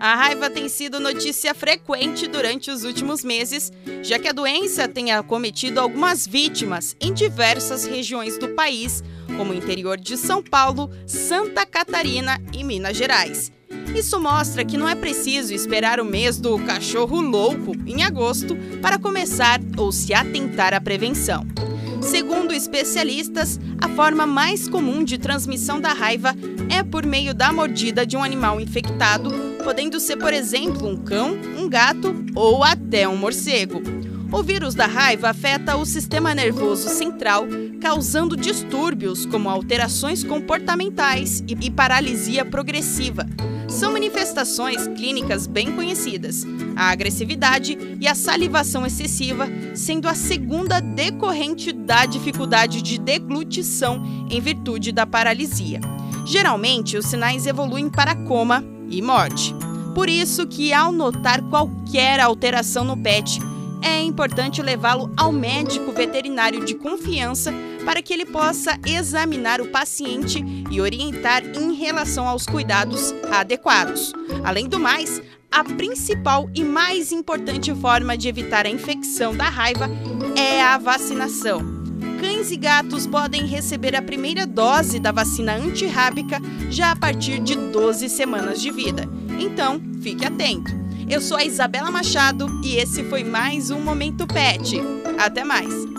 A raiva tem sido notícia frequente durante os últimos meses, já que a doença tem acometido algumas vítimas em diversas regiões do país, como o interior de São Paulo, Santa Catarina e Minas Gerais. Isso mostra que não é preciso esperar o mês do cachorro louco, em agosto, para começar ou se atentar à prevenção. Segundo especialistas, a forma mais comum de transmissão da raiva é por meio da mordida de um animal infectado, podendo ser, por exemplo, um cão, um gato ou até um morcego. O vírus da raiva afeta o sistema nervoso central, causando distúrbios como alterações comportamentais e paralisia progressiva. São manifestações clínicas bem conhecidas, a agressividade e a salivação excessiva, sendo a segunda decorrente da dificuldade de deglutição em virtude da paralisia. Geralmente, os sinais evoluem para coma e morte. Por isso que ao notar qualquer alteração no pet, é importante levá-lo ao médico veterinário de confiança para que ele possa examinar o paciente e orientar em relação aos cuidados adequados. Além do mais, a principal e mais importante forma de evitar a infecção da raiva é a vacinação. Cães e gatos podem receber a primeira dose da vacina antirrábica já a partir de 12 semanas de vida. Então, fique atento. Eu sou a Isabela Machado e esse foi mais um Momento Pet. Até mais!